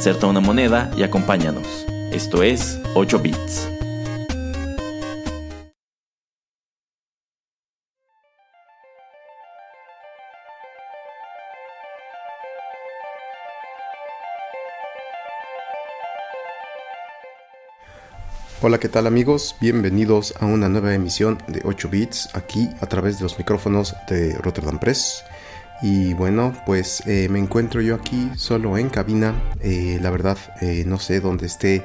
Inserta una moneda y acompáñanos. Esto es 8 bits. Hola, ¿qué tal amigos? Bienvenidos a una nueva emisión de 8 bits aquí a través de los micrófonos de Rotterdam Press. Y bueno, pues eh, me encuentro yo aquí solo en cabina. Eh, la verdad, eh, no sé dónde esté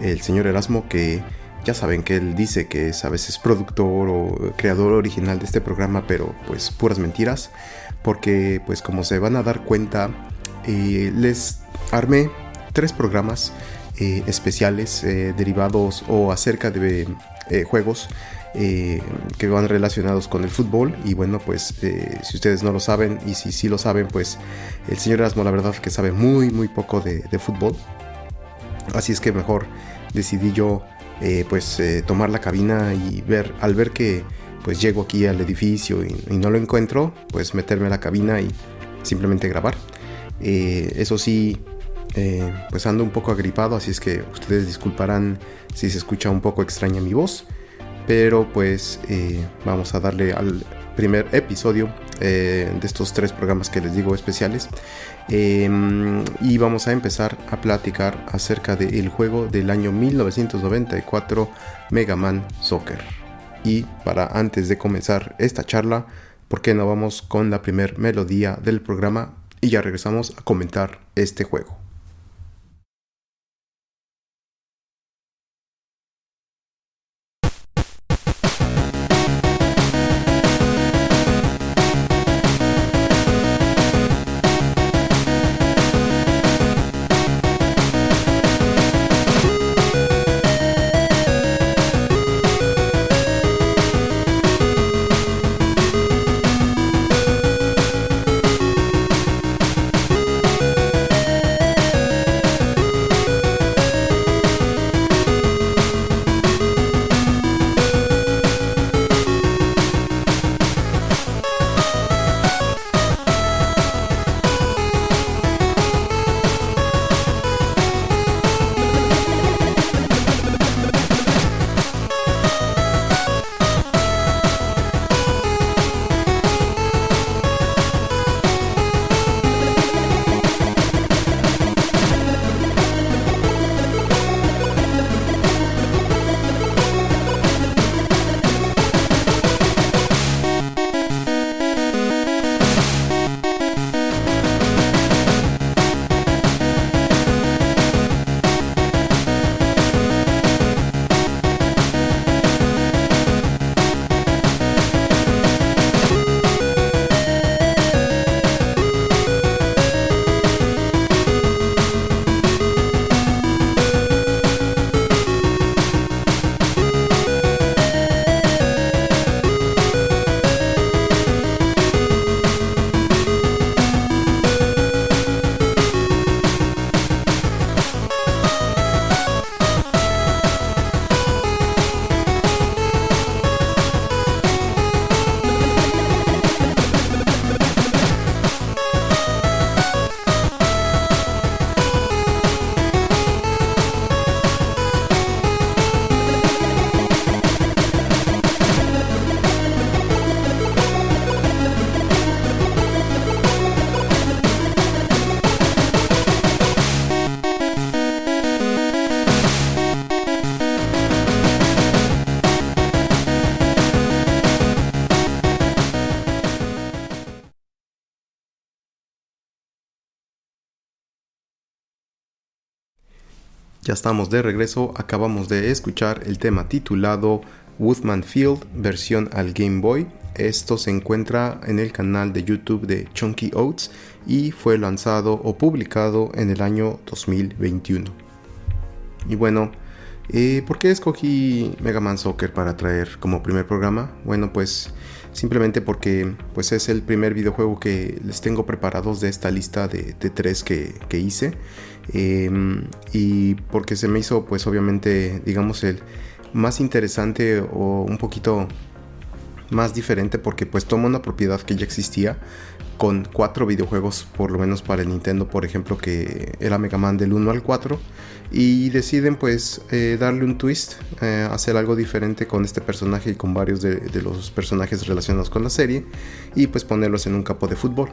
el señor Erasmo, que ya saben que él dice que es a veces productor o creador original de este programa, pero pues puras mentiras. Porque pues como se van a dar cuenta, les armé tres programas especiales derivados o acerca de eh, que van relacionados con el fútbol. Y bueno pues si ustedes no lo saben y si sí lo saben pues el señor Erasmo la verdad que sabe muy muy poco de, fútbol. Así es que mejor decidí yo pues tomar la cabina y ver al ver que pues llego aquí al edificio y, y, no lo encuentro pues meterme a la cabina y simplemente grabar. Eso sí eh, pues ando un poco agripado, así es que ustedes disculparán si se escucha un poco extraña mi voz. Pero pues eh, vamos a darle al primer episodio eh, de estos tres programas que les digo especiales. Em, y vamos a empezar a platicar acerca del juego del año 1994, Mega Man Soccer. Y para antes de comenzar esta charla, ¿por qué no vamos con la primer melodía del programa? Y ya regresamos a comentar este juego. Ya estamos de regreso, acabamos de escuchar el tema titulado Woodman Field versión al Game Boy. Esto se encuentra en el canal de YouTube de Chunky Oats y fue lanzado o publicado en el año 2021. Y bueno, eh, ¿por qué escogí Mega Man Soccer para traer como primer programa? Bueno, pues simplemente porque pues es el primer videojuego que les tengo preparados de esta lista de, tres que, hice em, y porque se me hizo pues obviamente digamos el más interesante o un poquito más diferente porque pues toma una propiedad que ya existía con cuatro videojuegos por lo menos para el Nintendo por ejemplo que era Mega Man del 1 al 4 y deciden pues eh, darle un twist, eh, hacer algo diferente con este personaje y con varios de, los personajes relacionados con la serie y pues ponerlos en un campo de fútbol.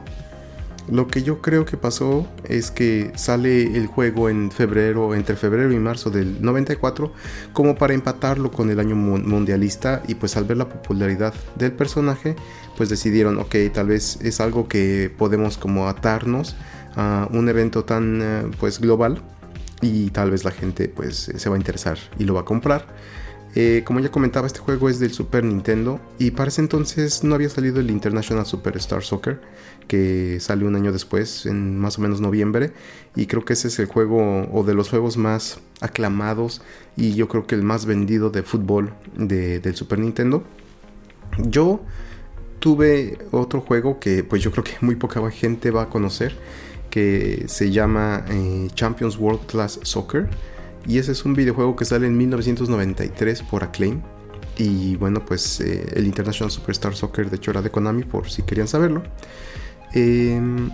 Lo que yo creo que pasó es que sale el juego en febrero, entre febrero y marzo del 94, como para empatarlo con el año mundialista y pues al ver la popularidad del personaje, pues decidieron, ok, tal vez es algo que podemos como atarnos a un evento tan eh, pues global y tal vez la gente pues se va a interesar y lo va a comprar. Eh, como ya comentaba, este juego es del Super Nintendo y para ese entonces no había salido el International Superstar Soccer, que salió un año después, en más o menos noviembre, y creo que ese es el juego o de los juegos más aclamados y yo creo que el más vendido de fútbol del Super Nintendo. Yo tuve otro juego que pues yo creo que muy poca gente va a conocer, que se llama eh, Champions World Class Soccer. Y ese es un videojuego que sale en 1993 por Acclaim. Y bueno, pues eh, el International Superstar Soccer de hecho de Konami, por si querían saberlo. Em,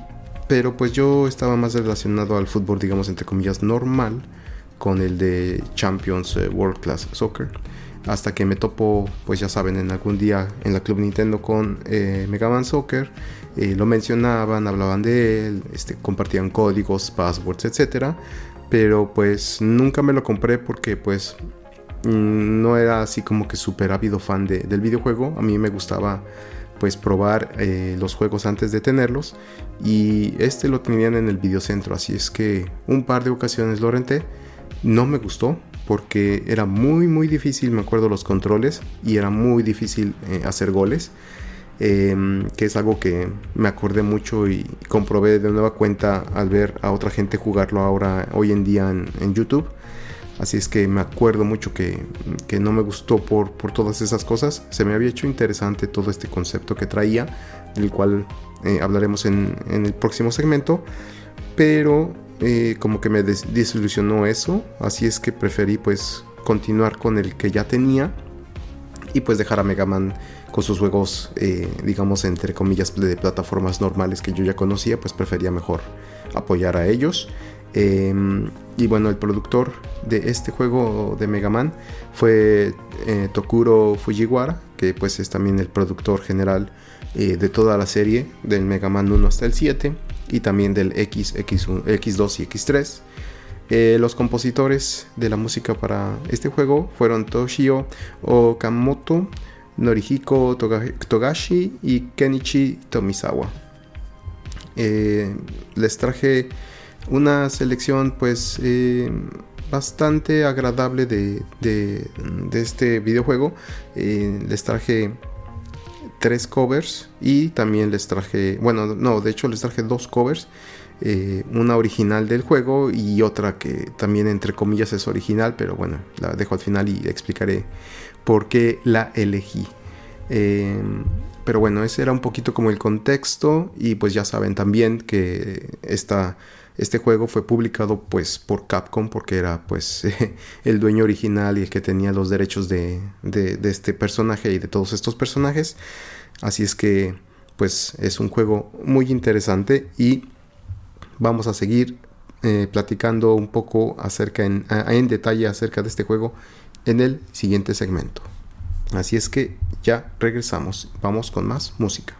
pero pues yo estaba más relacionado al fútbol, digamos, entre comillas, normal, con el de Champions eh, World Class Soccer. Hasta que me topo, pues ya saben, en algún día en la Club Nintendo con Mega Man Soccer eh, lo mencionaban, hablaban de él, este, compartían códigos, passwords, etc. Pero pues nunca me lo compré porque pues mm, no era así como que súper ávido fan del videojuego. A mí me gustaba pues probar eh, los juegos antes de tenerlos y este lo tenían en el videocentro. Así es que un par de ocasiones lo renté. No me gustó porque era muy muy difícil me acuerdo los controles y era muy difícil eh, hacer goles Em, que es algo que me acordé mucho y comprobé de nueva cuenta al ver a otra gente jugarlo ahora, hoy en día en, YouTube. Así es que me acuerdo mucho que, no me gustó por, por, todas esas cosas. Se me había hecho interesante todo este concepto que traía, del cual eh, hablaremos en, el próximo segmento. Pero eh, como que me desilusionó eso. Así es que preferí pues continuar con el que ya tenía y pues dejar a Mega Man con sus juegos, eh, digamos, entre comillas, de plataformas normales que yo ya conocía, pues prefería mejor apoyar a ellos. Em, y bueno, el productor de este juego de Mega Man fue eh, Tokuro Fujiwara, que pues es también el productor general eh, de toda la serie, del Mega Man 1 hasta el 7, y también del X, X1, X2 y X3. los compositores de la música para este juego fueron Toshio Okamoto, Norihiko Togashi y Kenichi Tomisawa. Eh, les traje una selección pues eh, bastante agradable de, este videojuego. Eh, les traje tres covers y también les traje, bueno, no, de hecho les traje dos covers. una original del juego y otra que también entre comillas es original, pero bueno, la dejo al final y explicaré por qué la elegí. Em, pero bueno, ese era un poquito como el contexto y pues ya saben también que este juego fue publicado pues por Capcom porque era pues el dueño original y el que tenía los derechos de, de, este personaje y de todos estos personajes. Así es que pues es un juego muy interesante y vamos a seguir eh, platicando un poco acerca en, en detalle acerca de este juego en el siguiente segmento. Así es que ya regresamos, vamos con más música.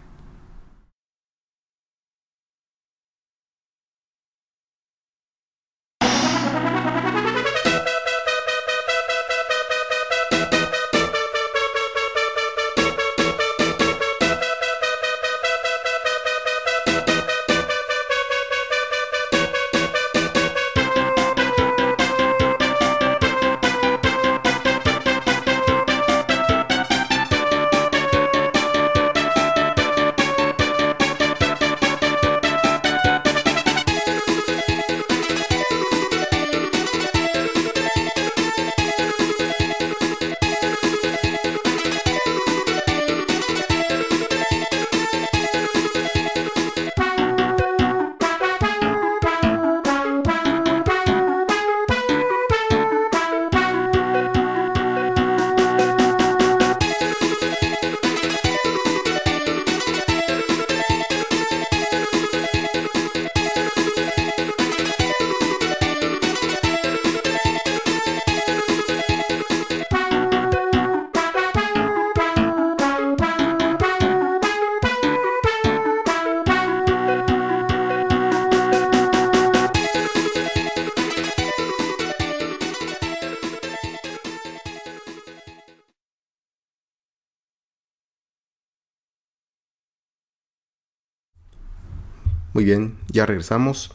Muy bien, ya regresamos.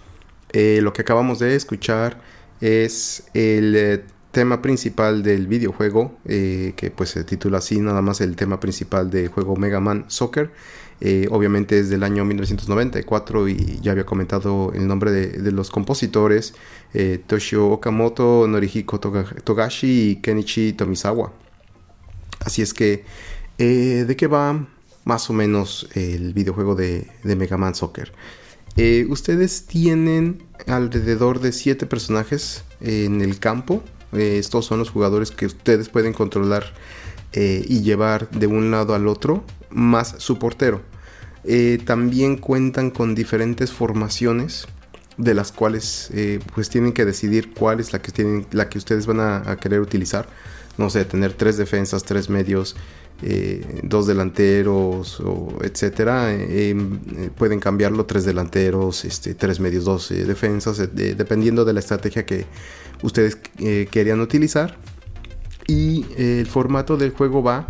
Eh, lo que acabamos de escuchar es el eh, tema principal del videojuego, eh, que pues se titula así, nada más el tema principal del juego Mega Man Soccer. obviamente es del año 1994 y ya había comentado el nombre de, los compositores, Toshio Okamoto, Norihiko Togashi y Kenichi Tomisawa. Así es que, ¿de qué va más o menos el videojuego de, de Mega Man Soccer? Eh, ustedes tienen alrededor de 7 personajes en el campo. Eh, estos son los jugadores que ustedes pueden controlar eh, y llevar de un lado al otro, más su portero. también cuentan con diferentes formaciones de las cuales pues tienen que decidir cuál es la que, tienen, la que ustedes van a querer utilizar. No sé, tener tres defensas, tres medios, eh, dos delanteros, o etcétera. Eh, eh, pueden cambiarlo tres delanteros, este, tres medios, dos defensas, dependiendo de la estrategia que ustedes querían utilizar. Y el formato del juego va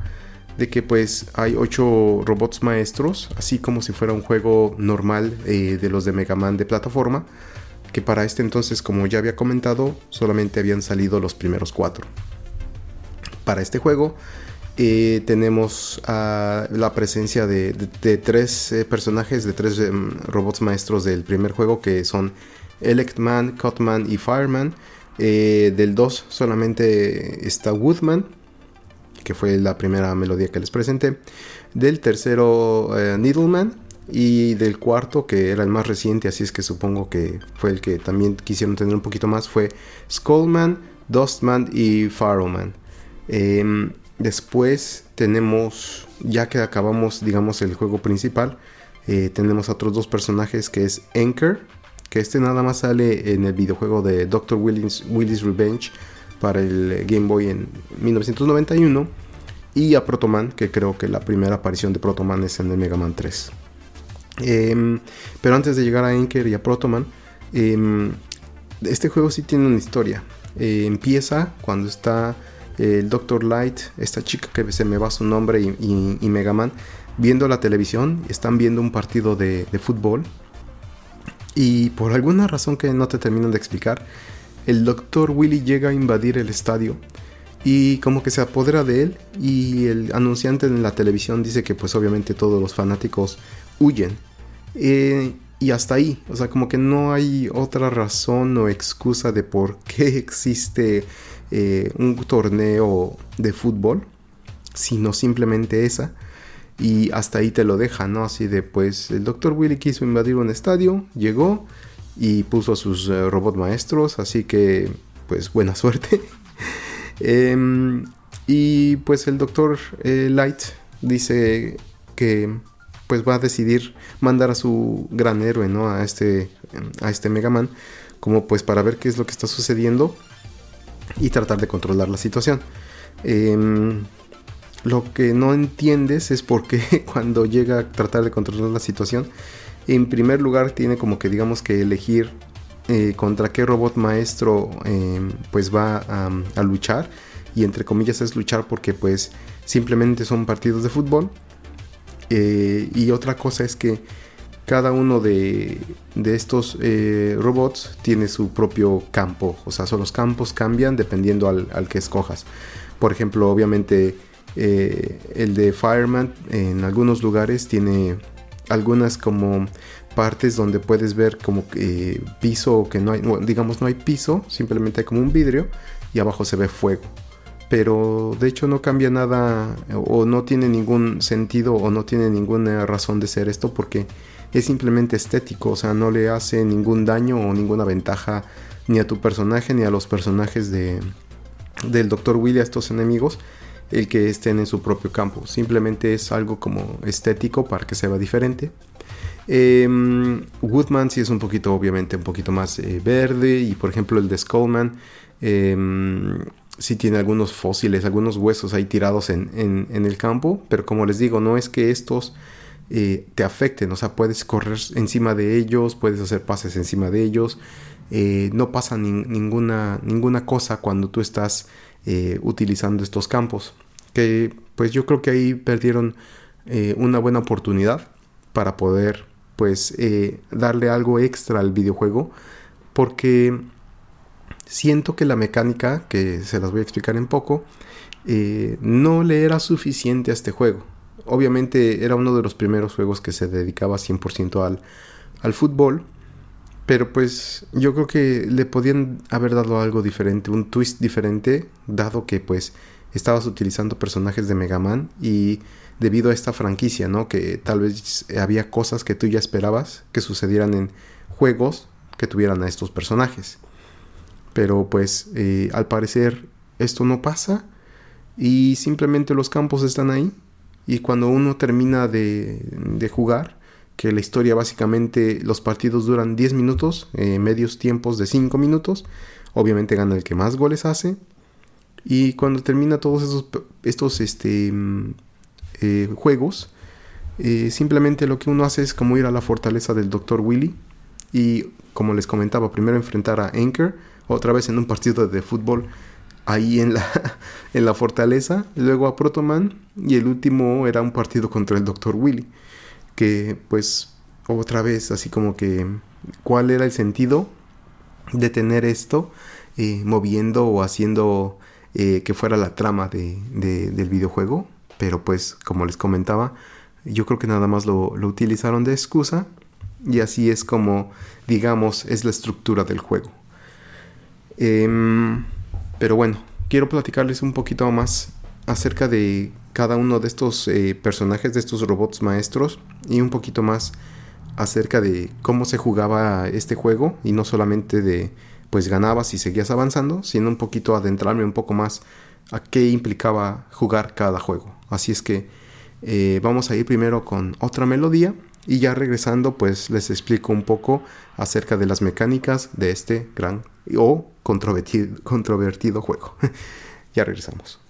de que pues hay ocho robots maestros, así como si fuera un juego normal de los de Mega Man de plataforma, que para este entonces, como ya había comentado, solamente habían salido los primeros cuatro. Para este juego eh, tenemos la presencia de, tres eh, personajes, de tres em, robots maestros del primer juego que son Electman, Cutman y Fireman. Eh, del 2 solamente está Woodman, que fue la primera melodía que les presenté. Del tercero Needleman. Y del cuarto, que era el más reciente, así es que supongo que fue el que también quisieron tener un poquito más, fue Skullman, Dustman y Pharaohman. Después tenemos, ya que acabamos, digamos, el juego principal, eh, tenemos otros dos personajes que es Anchor, que este nada más sale en el videojuego de Dr. Willis, Willis Revenge para el Game Boy en 1991, y a Protoman, que creo que la primera aparición de Protoman es en el Mega Man 3. Em, pero antes de llegar a Anchor y a Protoman, em, este juego sí tiene una historia. Eh, empieza cuando está el Dr. Light, esta chica que se me va su nombre y, y, Mega Man, viendo la televisión, están viendo un partido de, fútbol y por alguna razón que no te terminan de explicar, el Dr. Willy llega a invadir el estadio y como que se apodera de él y el anunciante en la televisión dice que pues obviamente todos los fanáticos huyen. Eh, y hasta ahí, o sea, como que no hay otra razón o excusa de por qué existe eh, un torneo de fútbol, sino simplemente esa. Y hasta ahí te lo deja, ¿no? Así de, pues el Dr. Willy quiso invadir un estadio, llegó y puso a sus eh, robot maestros, así que, pues buena suerte. Em, y pues el Dr. Eh, Light dice que pues va a decidir mandar a su gran héroe, ¿no? A este, a este Mega Man, como pues para ver qué es lo que está sucediendo y tratar de controlar la situación. Em, lo que no entiendes es por qué cuando llega a tratar de controlar la situación, en primer lugar tiene como que digamos que elegir eh, contra qué robot maestro em, pues va a, luchar y entre comillas es luchar porque pues simplemente son partidos de fútbol eh, y otra cosa es que cada uno de, estos eh, robots tiene su propio campo. O sea, los campos cambian dependiendo al, que escojas. Por ejemplo, obviamente eh, el de Fireman en algunos lugares tiene algunas como partes donde puedes ver como que piso que no hay, digamos no hay piso, simplemente hay como un vidrio y abajo se ve fuego. Pero de hecho no cambia nada o no tiene ningún sentido o no tiene ninguna razón de ser esto porque es simplemente estético, o sea, no le hace ningún daño o ninguna ventaja ni a tu personaje ni a los personajes de, del Dr. Willy, a estos enemigos, el que estén en su propio campo. Simplemente es algo como estético para que se vea diferente. Em, Woodman sí es un poquito, obviamente, un poquito más eh, verde. Y por ejemplo, el de Skullman eh, sí tiene algunos fósiles, algunos huesos ahí tirados en, en, el campo. Pero como les digo, no es que estos eh, te afecten. O sea, puedes correr encima de ellos, puedes hacer pases encima de ellos. Eh, no pasa ninguna, ninguna cosa cuando tú estás eh, utilizando estos campos. Que pues yo creo que ahí perdieron una buena oportunidad para poder pues eh, darle algo extra al videojuego porque siento que la mecánica, que se las voy a explicar en poco, eh, no le era suficiente a este juego. Obviamente era uno de los primeros juegos que se dedicaba 100% al, al fútbol, pero pues yo creo que le podían haber dado algo diferente, un twist diferente, dado que pues estabas utilizando personajes de Mega Man y debido a esta franquicia, ¿no? Que tal vez había cosas que tú ya esperabas que sucedieran en juegos que tuvieran a estos personajes. Pero pues eh, al parecer esto no pasa y simplemente los campos están ahí y cuando uno termina de, de jugar, que la historia básicamente los partidos duran 10 minutos, eh, medios tiempos de 5 minutos, obviamente gana el que más goles hace y cuando termina todos esos, estos este, mm, eh, juegos, eh, simplemente lo que uno hace es como ir a la fortaleza del Dr. Willy y como les comentaba, primero enfrentar a Anchor, otra vez en un partido de fútbol ahí en la, en la fortaleza, luego a Protoman y el último era un partido contra el Dr. Willy, que pues otra vez así como que cuál era el sentido de tener esto eh, moviendo o haciendo eh, que fuera la trama de, del videojuego, pero pues como les comentaba, yo creo que nada más lo, lo utilizaron de excusa y así es como digamos es la estructura del juego. Em, pero bueno, quiero platicarles un poquito más acerca de cada uno de estos eh, personajes, de estos robots maestros y un poquito más acerca de cómo se jugaba este juego y no solamente de pues ganabas y seguías avanzando, sino un poquito adentrarme un poco más a qué implicaba jugar cada juego. Así es que eh, vamos a ir primero con otra melodía y ya regresando pues les explico un poco acerca de las mecánicas de este gran o controvertido, controvertido juego. ya regresamos.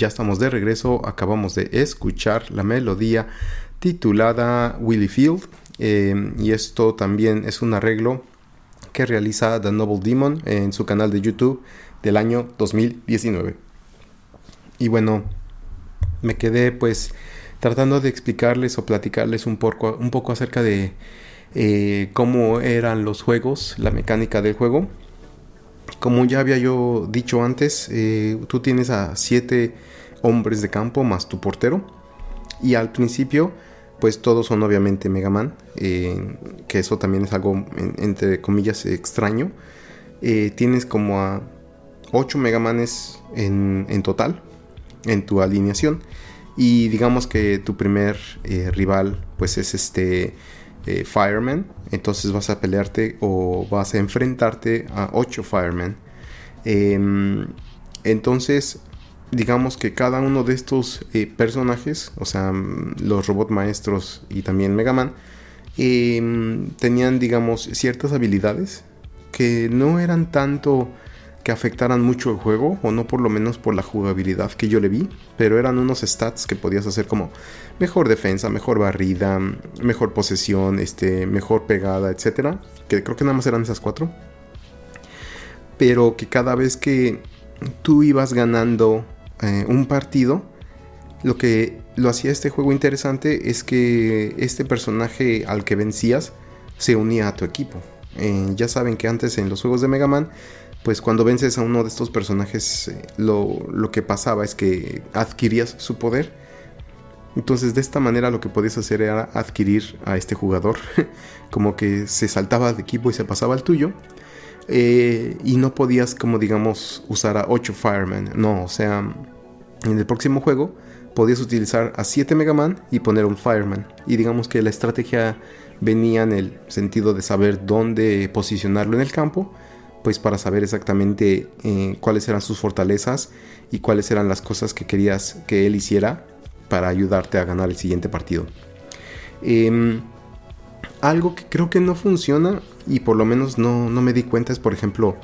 Ya estamos de regreso, acabamos de escuchar la melodía titulada Willy Field. Eh, y esto también es un arreglo que realiza The Noble Demon en su canal de YouTube del año 2019. Y bueno, me quedé pues tratando de explicarles o platicarles un poco, un poco acerca de eh, cómo eran los juegos, la mecánica del juego. Como ya había yo dicho antes, eh, tú tienes a siete hombres de campo más tu portero. Y al principio, pues todos son obviamente Mega Man, eh, que eso también es algo entre comillas extraño. tienes como a 8 Mega Manes en, en total en tu alineación. Y digamos que tu primer rival pues es este eh, firemen, entonces vas a pelearte o vas a enfrentarte a 8 firemen. Em, entonces, digamos que cada uno de estos eh, personajes, o sea, mm, los robot maestros y también Mega Man, em, tenían, digamos, ciertas habilidades que no eran tanto que afectaran mucho el juego, o no por lo menos por la jugabilidad que yo le vi, pero eran unos stats que podías hacer como mejor defensa, mejor barrida, mejor posesión, este, mejor pegada, etcétera, que creo que nada más eran esas cuatro. Pero que cada vez que tú ibas ganando eh, un partido, lo que lo hacía este juego interesante es que este personaje al que vencías se unía a tu equipo. Eh, ya saben que antes en los juegos de Mega Man pues cuando vences a uno de estos personajes, eh, lo, que pasaba es que adquirías su poder. Entonces de esta manera lo que podías hacer era adquirir a este jugador, como que se saltaba de equipo y se pasaba al tuyo. Eh, y no podías, como digamos, usar a 8 Fireman. No, o sea, en el próximo juego podías utilizar a 7 Mega Man y poner un Fireman. Y digamos que la estrategia venía en el sentido de saber dónde posicionarlo en el campo pues para saber exactamente eh, cuáles eran sus fortalezas y cuáles eran las cosas que querías que él hiciera para ayudarte a ganar el siguiente partido. Em, algo que creo que no funciona y por lo menos no, me di cuenta es, por ejemplo,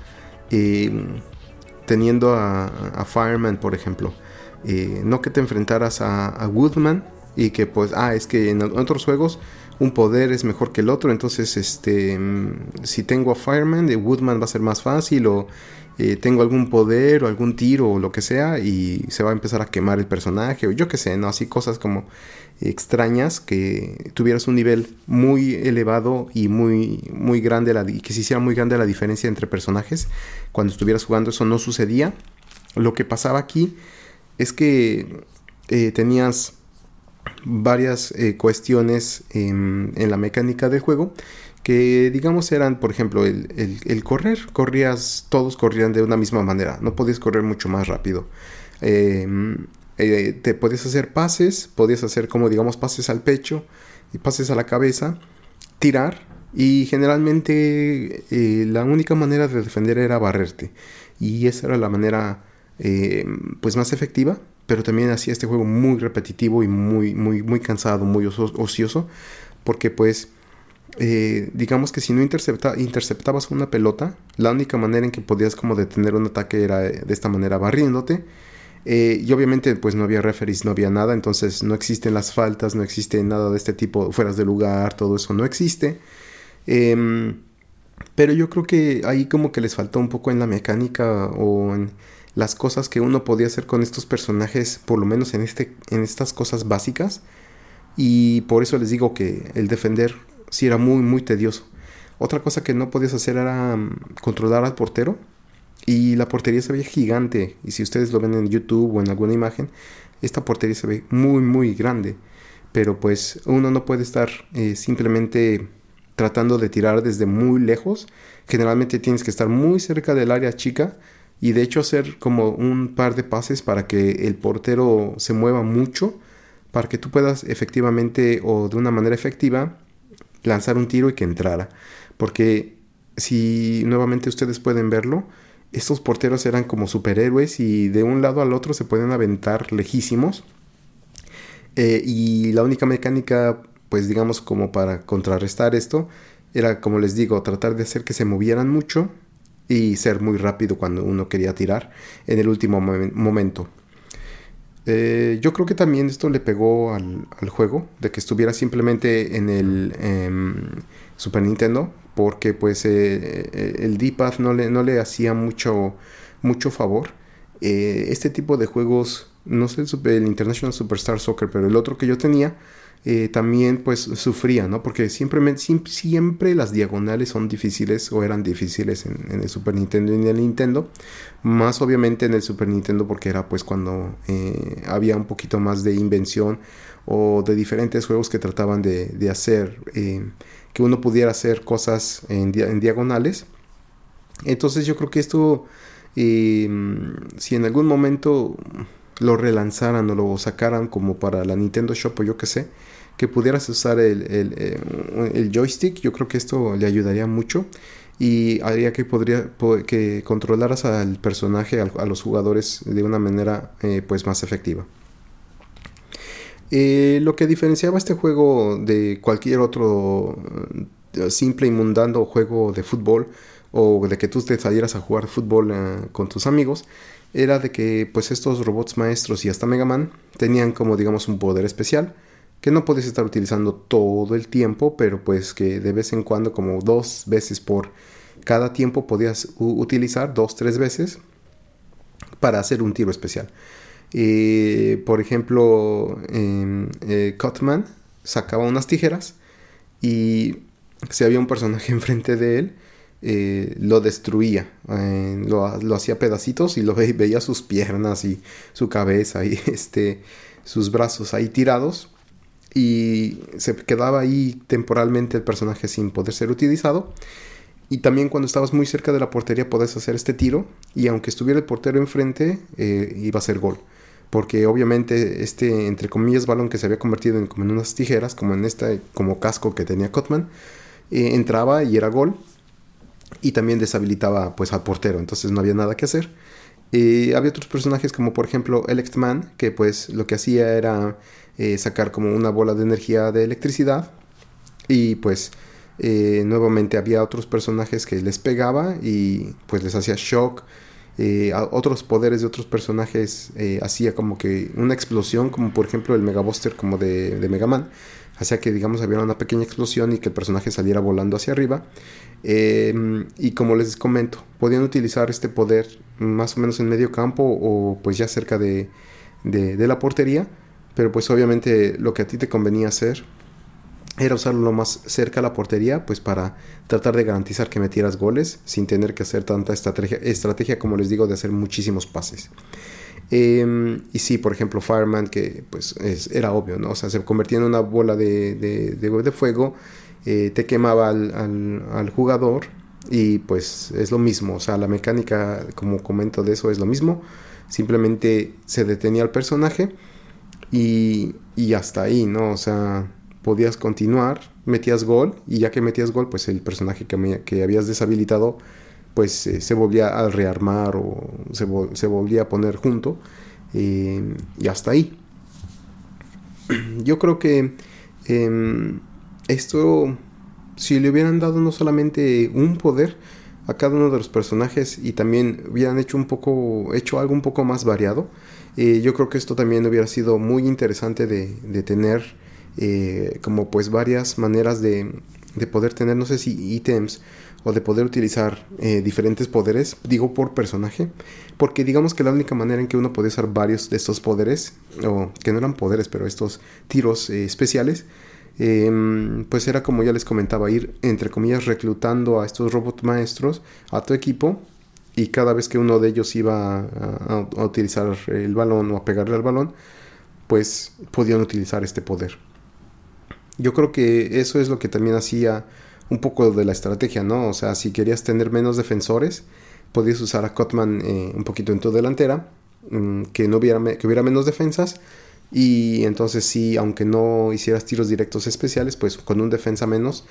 em, teniendo a, Fireman, por ejemplo, eh, no que te enfrentaras a, a Woodman y que pues, ah, es que en otros juegos un poder es mejor que el otro, entonces este mm, si tengo a Fireman, de Woodman va a ser más fácil o eh, tengo algún poder o algún tiro o lo que sea y se va a empezar a quemar el personaje o yo qué sé, ¿no? Así cosas como extrañas que tuvieras un nivel muy elevado y muy muy grande la, que se hiciera muy grande la diferencia entre personajes cuando estuvieras jugando eso no sucedía lo que pasaba aquí es que eh, tenías varias eh, cuestiones en, la mecánica del juego que digamos eran por ejemplo el, correr. Corrías todos corrían de una misma manera. No podías correr mucho más rápido. Em, eh, te podías hacer pases podías hacer como digamos pases al pecho y pases a la cabeza tirar y generalmente eh, la única manera de defender era barrerte. Y esa era la manera pues más efectiva pero también hacía este juego muy repetitivo y muy, muy, muy cansado, muy ocioso, porque pues eh, digamos que si no interceptabas una pelota, la única manera en que podías como detener un ataque era de esta manera barriéndote. Eh, y obviamente pues no había referees, no había nada, entonces no existen las faltas, no existe nada de este tipo, fueras de lugar, todo eso no existe. Em, pero yo creo que ahí como que les faltó un poco en la mecánica o en las cosas que uno podía hacer con estos personajes, por lo menos en, este, en estas cosas básicas. Y por eso les digo que el defender sí era muy, muy tedioso. Otra cosa que no podías hacer era mm, controlar al portero. Y la portería se veía gigante. Y si ustedes lo ven en YouTube o en alguna imagen, esta portería se ve muy, muy grande. Pero pues uno no puede estar eh, simplemente tratando de tirar desde muy lejos. Generalmente tienes que estar muy cerca del área chica y de hecho hacer como un par de pases para que el portero se mueva mucho, para que tú puedas efectivamente o de una manera efectiva lanzar un tiro y que entrara. Porque si nuevamente ustedes pueden verlo, estos porteros eran como superhéroes y de un lado al otro se pueden aventar lejísimos. Eh, y la única mecánica, pues digamos como para contrarrestar esto, era como les digo, tratar de hacer que se movieran mucho y ser muy rápido cuando uno quería tirar en el último momento. Eh, yo creo que también esto le pegó al, juego, de que estuviera simplemente en el em, Super Nintendo, porque pues eh, eh, el D-pad no le, no le hacía mucho, mucho favor. este tipo de juegos no sé el, International Superstar Soccer, pero el otro que yo tenía eh, también pues sufría, ¿no? Porque siempre, siempre las diagonales son difíciles o eran difíciles en, el Super Nintendo y en el Nintendo. Más obviamente en el Super Nintendo porque era pues cuando eh, había un poquito más de invención o de diferentes juegos que trataban de, hacer, eh, que uno pudiera hacer cosas en, en diagonales. Entonces yo creo que esto si en algún momento lo relanzaran o lo sacaran como para la Nintendo Shop o yo qué sé, que pudieras usar el, el, eh, joystick, yo creo que esto le ayudaría mucho y haría que podría que controlaras al personaje, a, los jugadores de una manera eh, pues más efectiva. Eh, lo que diferenciaba este juego de cualquier otro simple y mundano juego de fútbol o de que tú te salieras a jugar fútbol eh, con tus amigos, era de que pues estos robots maestros y hasta Mega Man tenían como digamos un poder especial que no puedes estar utilizando todo el tiempo, pero pues que de vez en cuando como dos veces por cada tiempo podías utilizar dos, tres veces para hacer un tiro especial. Por ejemplo, eh, Cutman sacaba unas tijeras y si había un personaje enfrente de él, eh, lo destruía, eh, lo, hacía pedacitos y lo veía sus piernas y su cabeza y este, sus brazos ahí tirados y se quedaba ahí temporalmente el personaje sin poder ser utilizado. Y también cuando estabas muy cerca de la portería podés hacer este tiro y aunque estuviera el portero enfrente eh, iba a ser gol. Porque obviamente este, entre comillas, balón que se había convertido en unas tijeras, como en este como casco que tenía Cotman, entraba y era gol y también deshabilitaba pues al portero, entonces no había nada que hacer. Eh, había otros personajes como por ejemplo el Man, que pues lo que hacía era eh, sacar como una bola de energía de electricidad y pues eh, nuevamente había otros personajes que les pegaba y pues les hacía shock. otros poderes de otros personajes hacía como que una explosión, como por ejemplo el Mega Buster como de, de Mega Man, hacía que digamos había una pequeña explosión y que el personaje saliera volando hacia arriba Em, y como les comento, podían utilizar este poder más o menos en medio campo o pues ya cerca de, de, la portería. Pero pues obviamente lo que a ti te convenía hacer era usarlo lo más cerca a la portería, pues para tratar de garantizar que metieras goles sin tener que hacer tanta estrategia, estrategia como les digo, de hacer muchísimos pases. Em, y sí, por ejemplo, Fireman, que pues era obvio, ¿no? O sea, se convertía en una bola de, de, de fuego eh, te quemaba al, jugador y pues es lo mismo, o sea, la mecánica, como comento de eso, es lo mismo, simplemente se detenía el personaje y, y hasta ahí, ¿no? O sea, podías continuar, metías gol y ya que metías gol, pues el personaje que, que habías deshabilitado, pues eh, se volvía a rearmar o se, se volvía a poner junto eh, y hasta ahí. Yo creo que em, esto, si le hubieran dado no solamente un poder a cada uno de los personajes y también hubieran hecho un poco, hecho algo un poco más variado, eh, yo creo que esto también hubiera sido muy interesante de, de tener eh, como pues varias maneras de, de, poder tener, no sé si ítems o de poder utilizar eh, diferentes poderes, digo por personaje, porque digamos que la única manera en que uno puede usar varios de estos poderes, o que no eran poderes, pero estos tiros especiales, Em, pues era como ya les comentaba, ir entre comillas reclutando a estos robots maestros a tu equipo y cada vez que uno de ellos iba a, utilizar el balón o a pegarle al balón, pues podían utilizar este poder. Yo creo que eso es lo que también hacía un poco de la estrategia, ¿no? O sea, si querías tener menos defensores, podías usar a Cotman eh, un poquito en tu delantera, mm, que, no hubiera, que hubiera menos defensas y entonces sí, aunque no hicieras tiros directos especiales, pues con un defensa menos,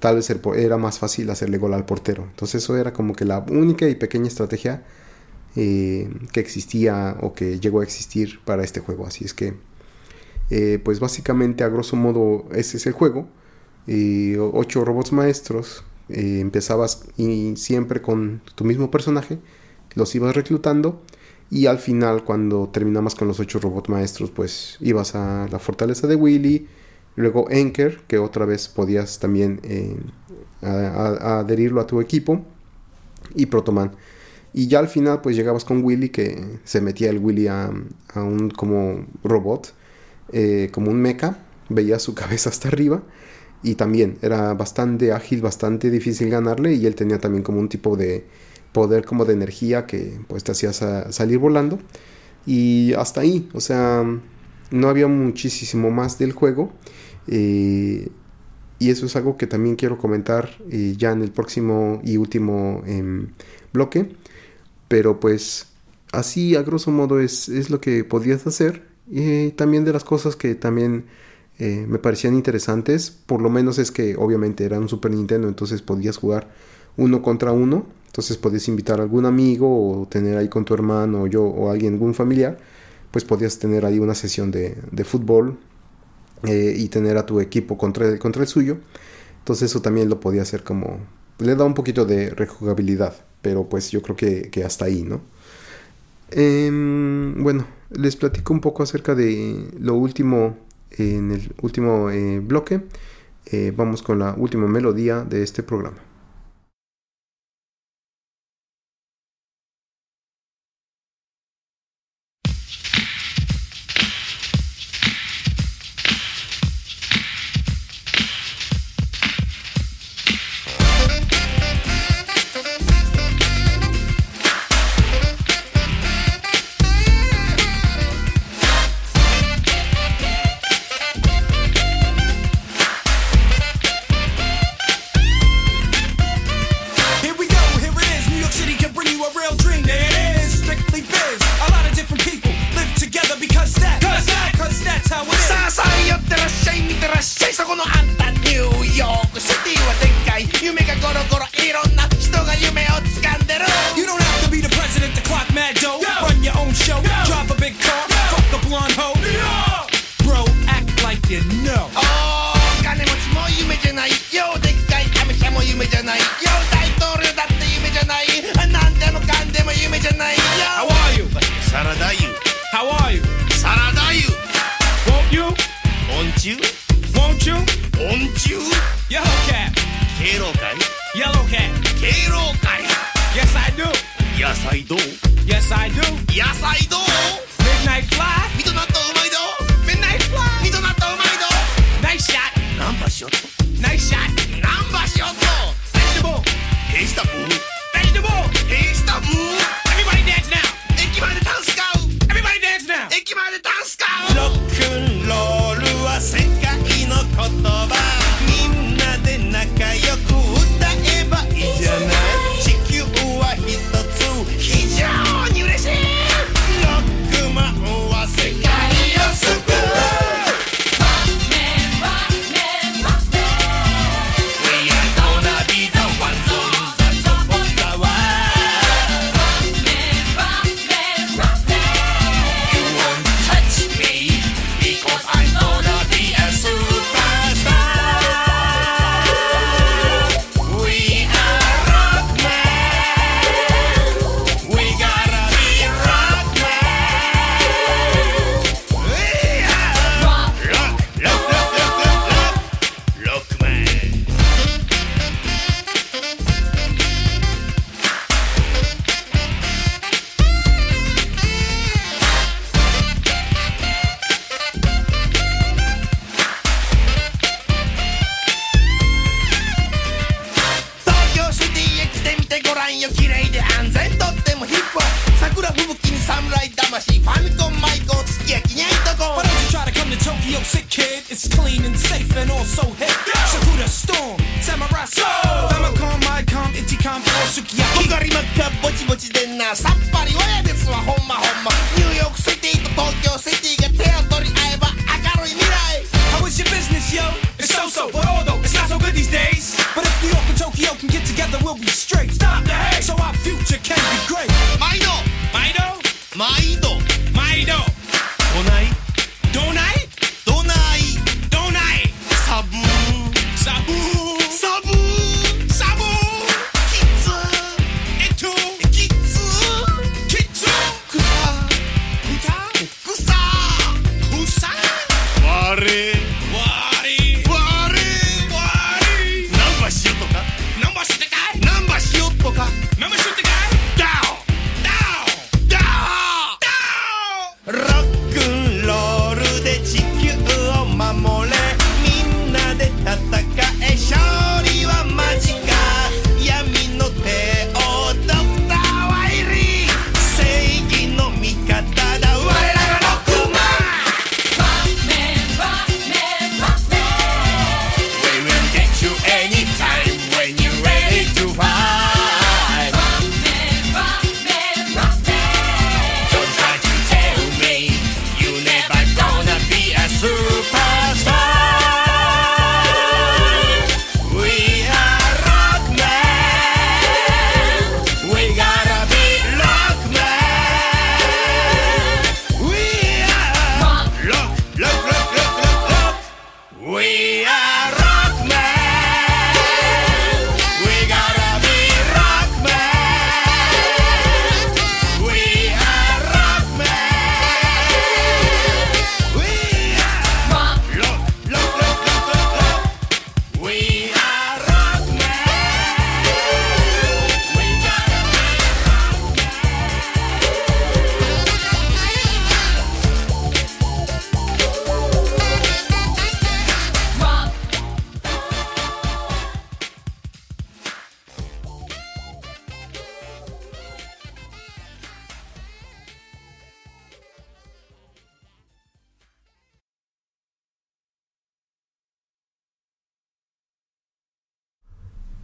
tal vez era más fácil hacerle gol al portero. Entonces eso era como que la única y pequeña estrategia eh, que existía o que llegó a existir para este juego. Así es que, eh, pues básicamente a grosso modo ese es el juego. y ocho robots maestros. Eh, empezabas y siempre con tu mismo personaje. Los ibas reclutando y al final, cuando terminamos con los ocho robots maestros, pues ibas a la fortaleza de Willy. Luego Enker, que otra vez podías también eh, adherirlo a tu equipo. Y Protoman. Y ya al final pues llegabas con Willy que se metía el Willy a, un como robot, eh, como un mecha, veía su cabeza hasta arriba y también era bastante ágil, bastante difícil ganarle y él tenía también como un tipo de poder como de energía que pues te hacía salir volando y hasta ahí, o sea, no había muchísimo más del juego eh, y eso es algo que también quiero comentar eh, ya en el próximo y último em, bloque, pero pues así a grosso modo es, es lo que podías hacer y también de las cosas que también eh, me parecían interesantes. Por lo menos es que obviamente era un Super Nintendo, entonces podías jugar uno contra uno. Entonces podías invitar a algún amigo o tener ahí con tu hermano o yo o alguien, algún familiar. Pues podías tener ahí una sesión de, fútbol eh, y tener a tu equipo contra el, contra el suyo. Entonces eso también lo podía hacer como... Le da un poquito de rejugabilidad, pero pues yo creo que, que hasta ahí, ¿no? Em, bueno, les platico un poco acerca de lo último en el último eh, bloque. Eh, vamos con la última melodía de este programa. い夢がゴロゴロいろんな人が夢を掴んでる You don't have to be the president to clock mad dough. Run your own show, drive a big car. Fuck a blonde hoe. Bro, act like you know. お金持ちも夢じゃないよでっかい神社も夢じゃないよ大統領だって夢じゃないなんでもかんでも夢じゃないよ How are you? サラダ you. How are you? サラダ you? Won't you? Won't you? Won't you? Yes, I do. Yes, I do. Yes, I do. Midnight Fly.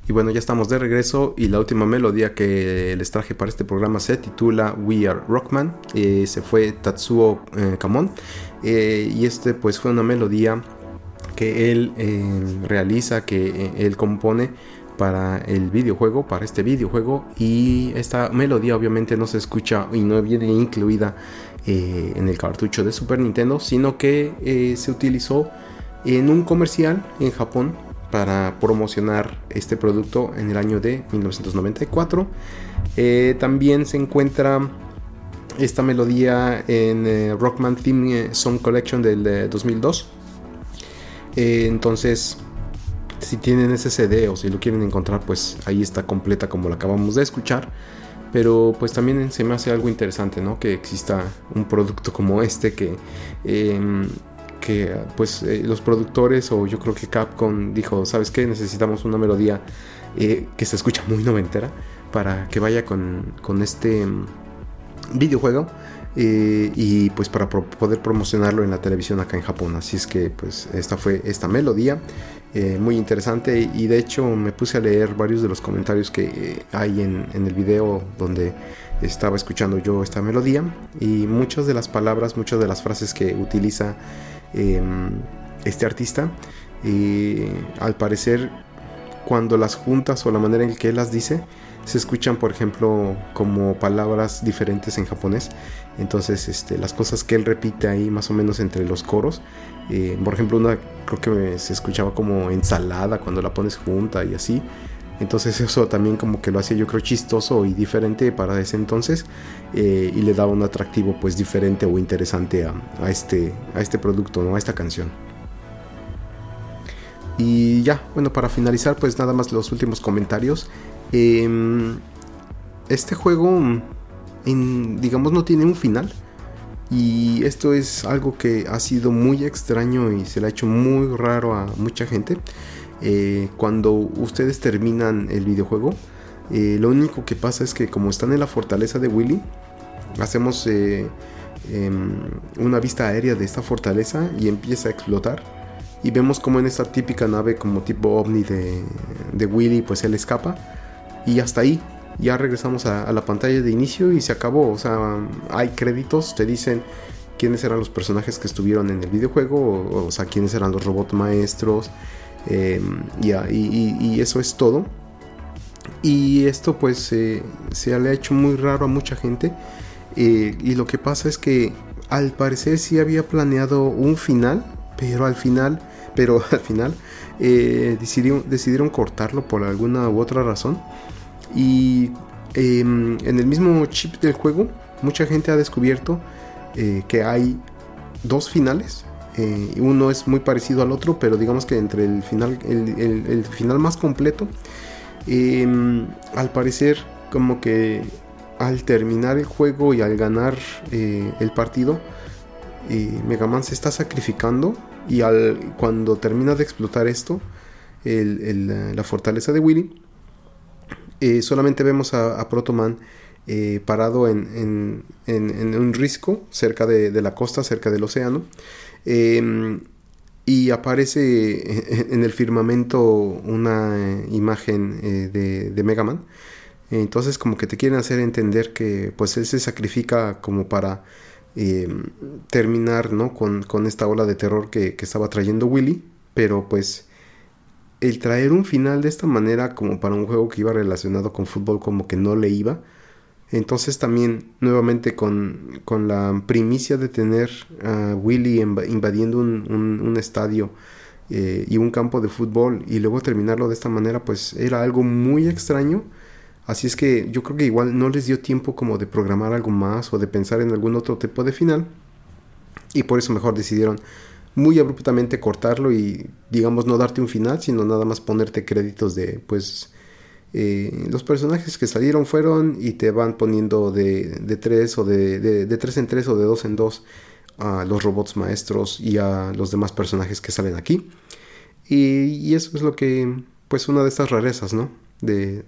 Y bueno, ya estamos de regreso y la última melodía que les traje para este programa se titula We Are Rockman. Eh, se fue Tatsuo eh, Kamon. Eh, y este pues fue una melodía que él realiza, que él compone para el videojuego, para este videojuego. Y esta melodía obviamente no se escucha y no viene incluida en el cartucho de Super Nintendo, sino que se utilizó en un comercial en Japón para promocionar este producto en el año de 1994. Eh, también se encuentra esta melodía en eh, Rockman Theme Song Collection del 2002. Eh, entonces, si tienen ese CD o si lo quieren encontrar, pues ahí está completa como la acabamos de escuchar. Pero pues también se me hace algo interesante, ¿no? Que exista un producto como este que em, que pues eh, los productores o yo creo que Capcom dijo, ¿sabes qué? Necesitamos una melodía eh, que se escucha muy noventera para que vaya con, este mm, videojuego eh, y pues para poder promocionarlo en la televisión acá en Japón. Así es que pues esta fue esta melodía. muy interesante y de hecho me puse a leer varios de los comentarios que hay en el video donde estaba escuchando yo esta melodía y muchas de las palabras, muchas de las frases que utiliza Em, este artista. Y al parecer, cuando las juntas o la manera en que él las dice, se escuchan, por ejemplo, como palabras diferentes en japonés. Entonces, este, las cosas que él repite ahí, más o menos entre los coros. Eh, por ejemplo, una creo que se escuchaba como ensalada cuando la pones junta y así. Entonces eso también como que lo hacía yo creo chistoso y diferente para ese entonces eh, y le daba un atractivo pues diferente o interesante a, este, a este producto, ¿no? a esta canción. Y ya, bueno, para finalizar pues nada más los últimos comentarios. Em, este juego, digamos, no tiene un final. Y esto es algo que ha sido muy extraño y se le ha hecho muy raro a mucha gente. Eh, cuando ustedes terminan el videojuego, eh, lo único que pasa es que como están en la fortaleza de Willy, hacemos eh, em, una vista aérea de esta fortaleza y empieza a explotar. Y vemos como en esta típica nave como tipo ovni de, Willy, pues él escapa. Y hasta ahí, ya regresamos a, la pantalla de inicio y se acabó. O sea, hay créditos, te dicen quiénes eran los personajes que estuvieron en el videojuego, o, o sea, quiénes eran los robots maestros, Em, y, eso es todo. Y esto pues se le ha hecho muy raro a mucha gente. Eh, y lo que pasa es que al parecer sí había planeado un final, pero al final, pero al final eh, decidieron, decidieron, cortarlo por alguna u otra razón. Y em, en el mismo chip del juego, mucha gente ha descubierto eh, que hay dos finales eh, uno es muy parecido al otro, pero digamos que entre el final, el, final más completo, em, al parecer como que al terminar el juego y al ganar eh, el partido, eh, Mega Man se está sacrificando y al, cuando termina de explotar esto, la fortaleza de Willy, solamente vemos a, a Proto Man parado en, un risco cerca de, la costa, cerca del océano, Em, y aparece en el firmamento una imagen eh, de, Mega Man. Entonces como que te quieren hacer entender que pues él se sacrifica como para em, terminar ¿no? con, esta ola de terror que, que, estaba trayendo Willy. Pero pues el traer un final de esta manera como para un juego que iba relacionado con fútbol como que no le iba. Entonces también nuevamente con, la primicia de tener a Willy invadiendo un, estadio eh, y un campo de fútbol y luego terminarlo de esta manera pues era algo muy extraño. Así es que yo creo que igual no les dio tiempo como de programar algo más o de pensar en algún otro tipo de final. Y por eso mejor decidieron muy abruptamente cortarlo y digamos no darte un final, sino nada más ponerte créditos de pues eh, los personajes que salieron fueron y te van poniendo de, de 3 o de, de, 3 en 3 o de 2 en 2 a los robots maestros y a los demás personajes que salen aquí. Y, eso es lo que, pues una de estas rarezas, ¿no? De,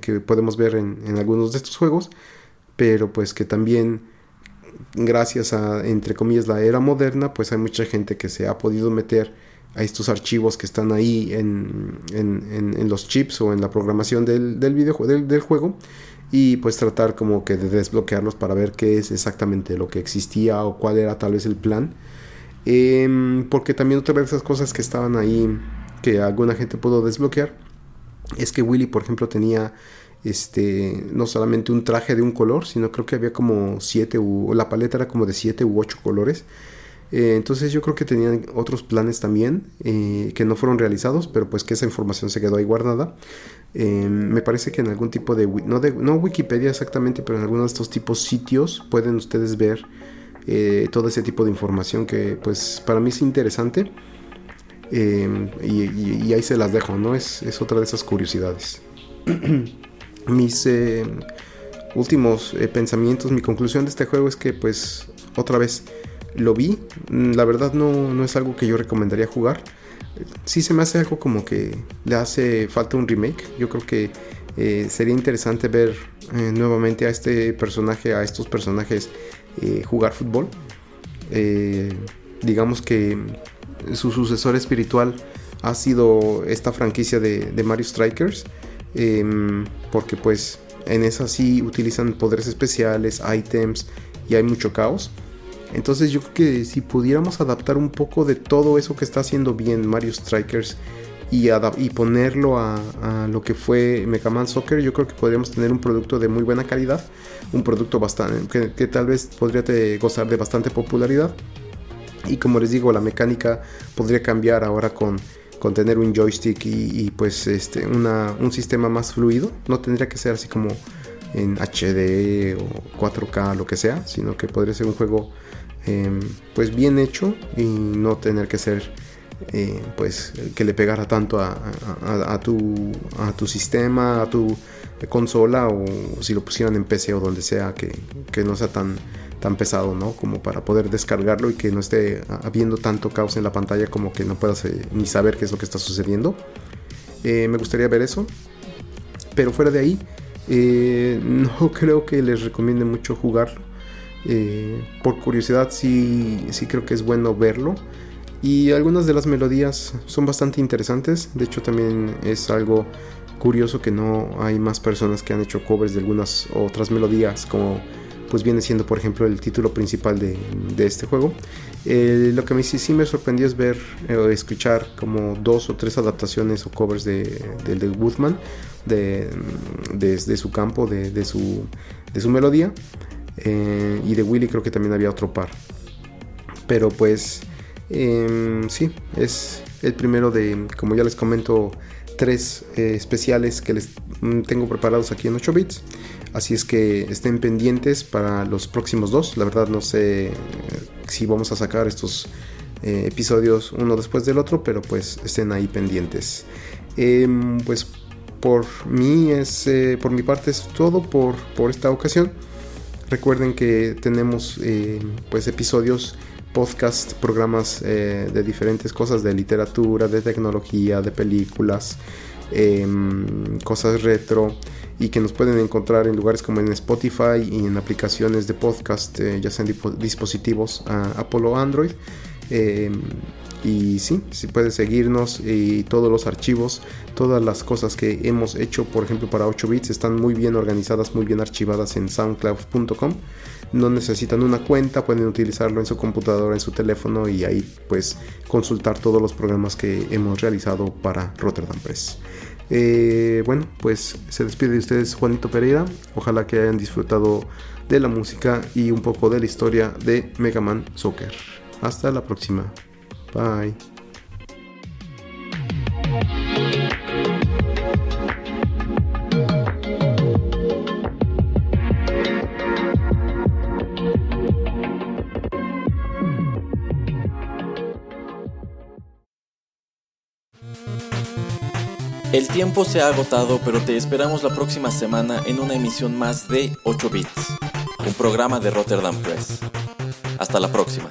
que podemos ver en, en, algunos de estos juegos, pero pues que también gracias a, entre comillas, la era moderna, pues hay mucha gente que se ha podido meter a estos archivos que están ahí en, en, los chips o en la programación del, del, del, del, juego y pues tratar como que de desbloquearlos para ver qué es exactamente lo que existía o cuál era tal vez el plan. Em, porque también otra de esas cosas que estaban ahí que alguna gente pudo desbloquear es que Willy por ejemplo tenía este no solamente un traje de un color sino creo que había como siete o la paleta era como de siete u ocho colores eh, entonces yo creo que tenían otros planes también eh, que no fueron realizados, pero pues que esa información se quedó ahí guardada. Eh, me parece que en algún tipo de no, de, no Wikipedia exactamente, pero en algunos de estos tipos sitios pueden ustedes ver todo ese tipo de información que pues para mí es interesante. Y, ahí se las dejo, ¿no? Es, es otra de esas curiosidades. Mis últimos pensamientos, mi conclusión de este juego es que pues otra vez lo vi, mm, la verdad no, no es algo que yo recomendaría jugar. Sí se me hace algo como que le hace falta un remake. Yo creo que eh, sería interesante ver eh, nuevamente a este personaje, a estos personajes eh, jugar fútbol. digamos que su sucesor espiritual ha sido esta franquicia de, Mario Strikers. Em, porque pues en esa sí utilizan poderes especiales, items y hay mucho caos. Entonces yo creo que si pudiéramos adaptar un poco de todo eso que está haciendo bien Mario Strikers y, ponerlo a, lo que fue Mega Man Soccer, yo creo que podríamos tener un producto de muy buena calidad, un producto bastante que, tal vez podría gozar de bastante popularidad. Y como les digo, la mecánica podría cambiar ahora con tener un joystick y, pues este, un sistema más fluido. No tendría que ser así como en HD o 4K, lo que sea, sino que podría ser un juego Em, pues bien hecho y no tener que ser eh, pues que le pegara tanto a, tu, a tu sistema, a tu consola o si lo pusieran en PC o donde sea que, no sea tan, tan pesado, ¿no? Como para poder descargarlo y que no esté habiendo tanto caos en la pantalla como que no puedas eh, ni saber qué es lo que está sucediendo. Eh, me gustaría ver eso. Pero fuera de ahí, no creo que les recomiende mucho jugarlo. Eh, por curiosidad sí, sí creo que es bueno verlo. Y algunas de las melodías son bastante interesantes. De hecho también es algo curioso que no hay más personas que han hecho covers de algunas otras melodías como pues viene siendo por ejemplo el título principal de, este juego. Eh, lo que me, sí, sí, me sorprendió es ver o eh, escuchar como dos o tres adaptaciones o covers de, de, Woodman de, de, su campo, de, de su melodía. Eh, y de Willy creo que también había otro par. Pero pues em, sí, es el primero de, como ya les comento, tres eh, especiales que les mm, tengo preparados aquí en 8 bits. Así es que estén pendientes para los próximos dos. La verdad no sé eh, si vamos a sacar estos episodios uno después del otro, pero pues estén ahí pendientes. Em, pues por mí es, por mi parte es todo por, por esta ocasión. Recuerden que tenemos eh, pues episodios, podcast, programas eh, de diferentes cosas, de literatura, de tecnología, de películas, em, cosas retro y que nos pueden encontrar en lugares como en Spotify y en aplicaciones de podcast, eh, ya sean dispositivos Apple o Android. Y sí, si puedes seguirnos y todos los archivos, todas las cosas que hemos hecho, por ejemplo para 8 bits, están muy bien organizadas, muy bien archivadas en soundcloud.com. No necesitan una cuenta, pueden utilizarlo en su computadora, en su teléfono y ahí pues consultar todos los programas que hemos realizado para Rotterdam Press. Eh, bueno, pues se despide de ustedes Juanito Pereira. Ojalá que hayan disfrutado de la música y un poco de la historia de Mega Man Soccer. Hasta la próxima. Bye. El tiempo se ha agotado, pero te esperamos la próxima semana en una emisión más de 8 Bits, un programa de Rotterdam Press. Hasta la próxima.